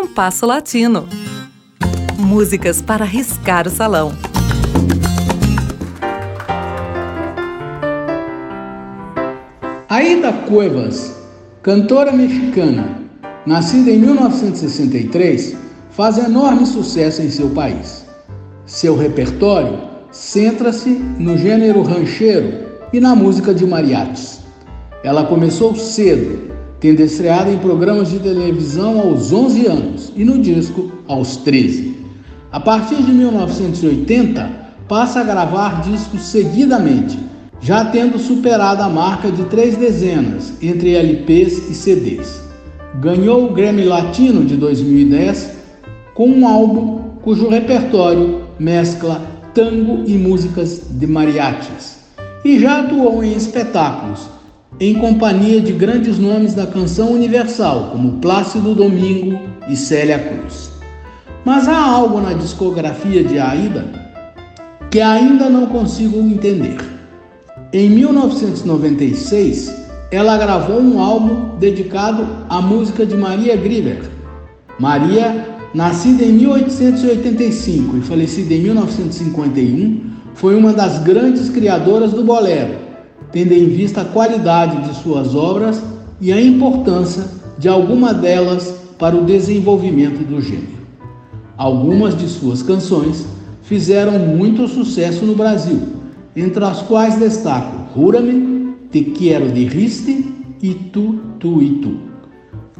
Compasso Latino. Músicas para riscar o salão. Aida Cuevas, cantora mexicana, nascida em 1963, faz enorme sucesso em seu país. Seu repertório centra-se no gênero rancheiro e na música de mariachis. Ela começou cedo, tendo estreado em programas de televisão aos 11 anos e no disco aos 13. A partir de 1980, passa a gravar discos seguidamente, já tendo superado a marca de três dezenas entre LPs e CDs. Ganhou o Grammy Latino de 2010 com um álbum cujo repertório mescla tango e músicas de mariachis. E já atuou em espetáculos, em companhia de grandes nomes da canção universal, como Plácido Domingo e Célia Cruz. Mas há algo na discografia de Aida que ainda não consigo entender. Em 1996, ela gravou um álbum dedicado à música de Maria Grieber. Maria, nascida em 1885 e falecida em 1951, foi uma das grandes criadoras do bolero, tendo em vista a qualidade de suas obras e a importância de alguma delas para o desenvolvimento do gênero. Algumas de suas canções fizeram muito sucesso no Brasil, entre as quais destaco Júrame, Te Quiero de Riste e Tu, Tu e Tu.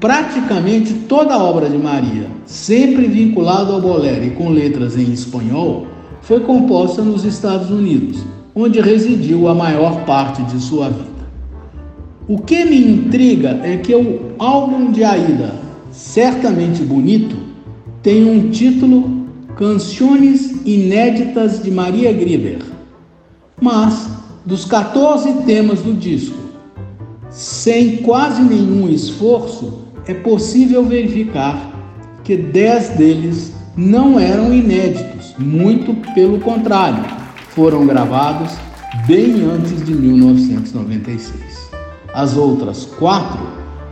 Praticamente toda a obra de Maria, sempre vinculada ao bolero e com letras em espanhol, foi composta nos Estados Unidos, onde residiu a maior parte de sua vida. O que me intriga é que o álbum de Aida, certamente bonito, tem um título Canções Inéditas de Maria Grieber. Mas, dos 14 temas do disco, sem quase nenhum esforço, é possível verificar que 10 deles não eram inéditos, muito pelo contrário, foram gravados bem antes de 1996. As outras quatro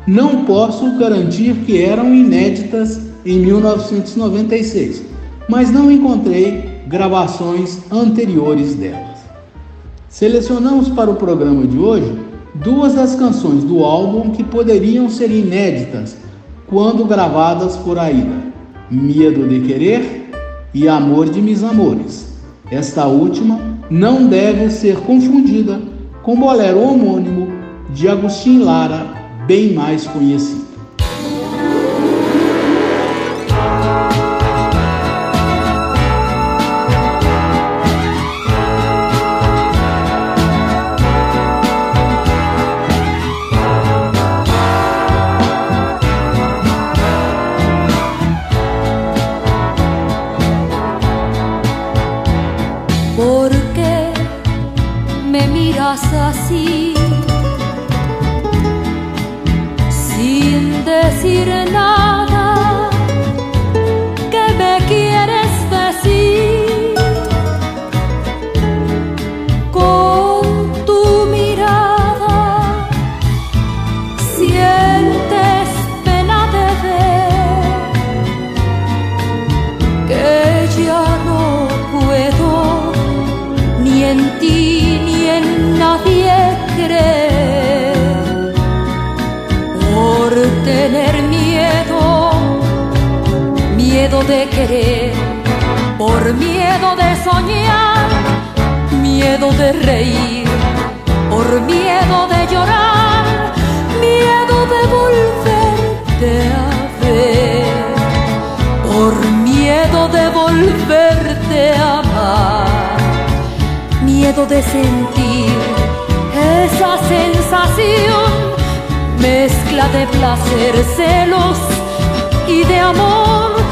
não posso garantir que eram inéditas em 1996, mas não encontrei gravações anteriores delas. Selecionamos para o programa de hoje duas das canções do álbum que poderiam ser inéditas quando gravadas por Aida: Medo de Querer e Amor de Mis Amores. Esta última não deve ser confundida com o bolero homônimo de Agostinho Lara, bem mais conhecido. De querer, por miedo de soñar, miedo de reír, por miedo de llorar, miedo de volverte a ver, por miedo de volverte a amar, miedo de sentir esa sensación, mezcla de placer, celos y de amor,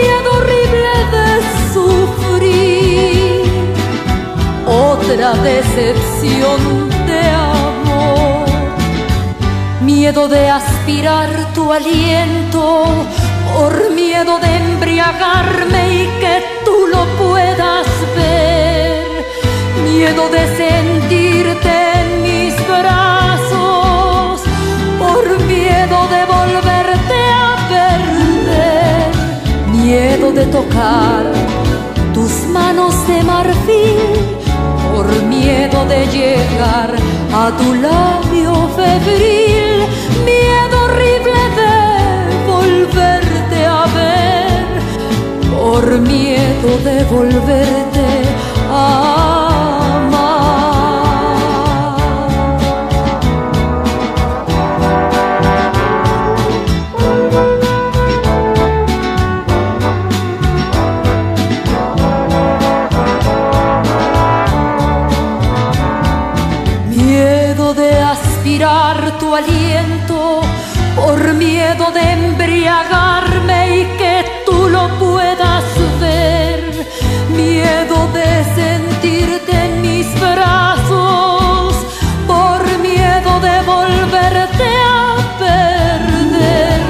miedo horrible de sufrir, otra decepción de amor, miedo de aspirar tu aliento, por miedo de embriagarme y que a tu labio febril, miedo horrible de volverte a ver, por miedo de volverte a aliento por miedo de embriagarme y que tú lo puedas ver, miedo de sentirte en mis brazos, por miedo de volverte a perder,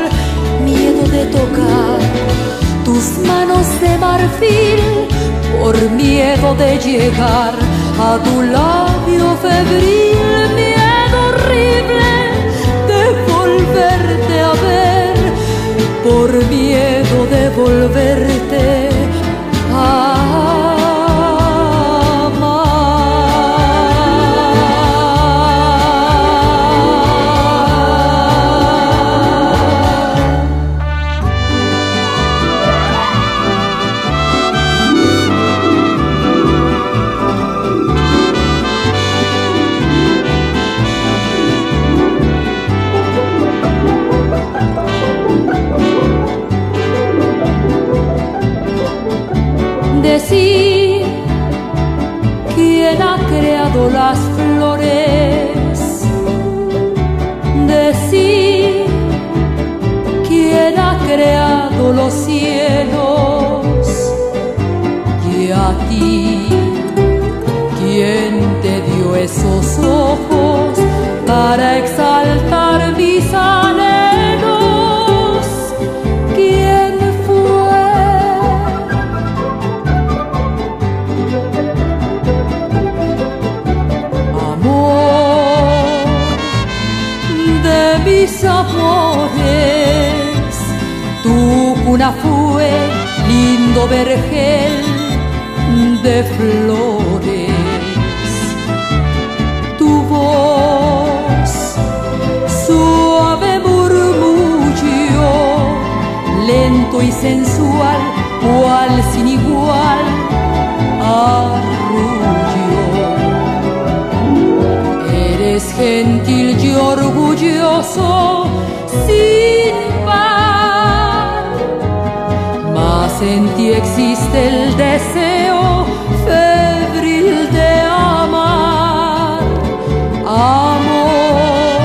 miedo de tocar tus manos de marfil, por miedo de llegar a tu labio febril, miedo horrible Fue lindo vergel de flores. Tu voz, suave murmullo, lento y sensual, cual sin igual arrullo. Eres gentil y orgulloso, sin en ti existe el deseo febril de amar, amor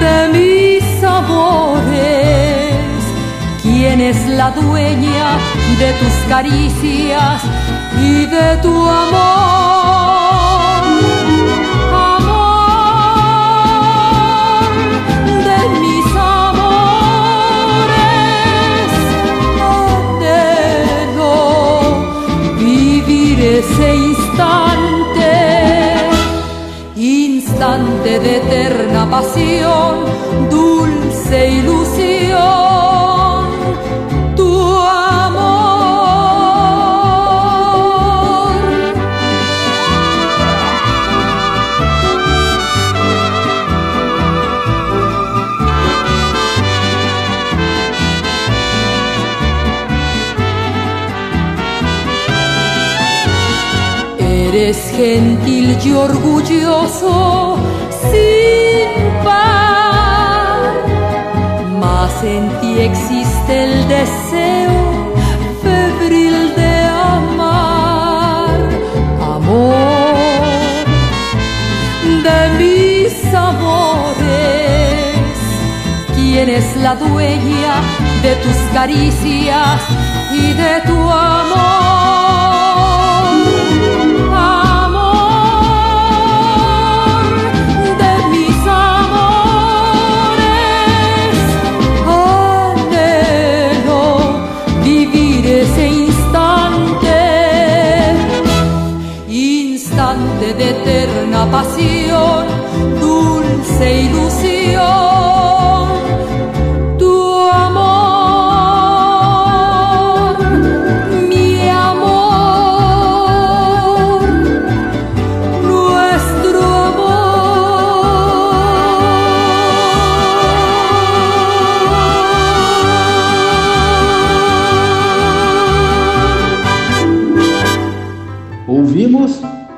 de mis amores. ¿Quién es la dueña de tus caricias y de tu amor? Ese instante, instante de eterna pasión, dulce ilusión. Eres gentil y orgulloso sin par, mas en ti existe el deseo febril de amar, amor de mis amores. ¿Quién es la dueña de tus caricias y de tu amor?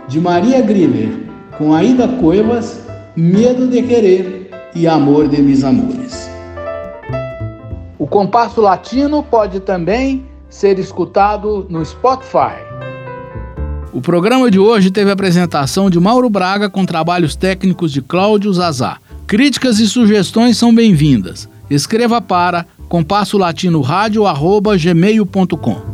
De Maria Grieber, com Aida Cuevas, Medo de Querer e Amor de Mis Amores. O compasso latino pode também ser escutado no Spotify. O programa de hoje teve a apresentação de Mauro Braga com trabalhos técnicos de Cláudio Zazá. Críticas e sugestões são bem-vindas. Escreva para compassolatinoradio@gmail.com.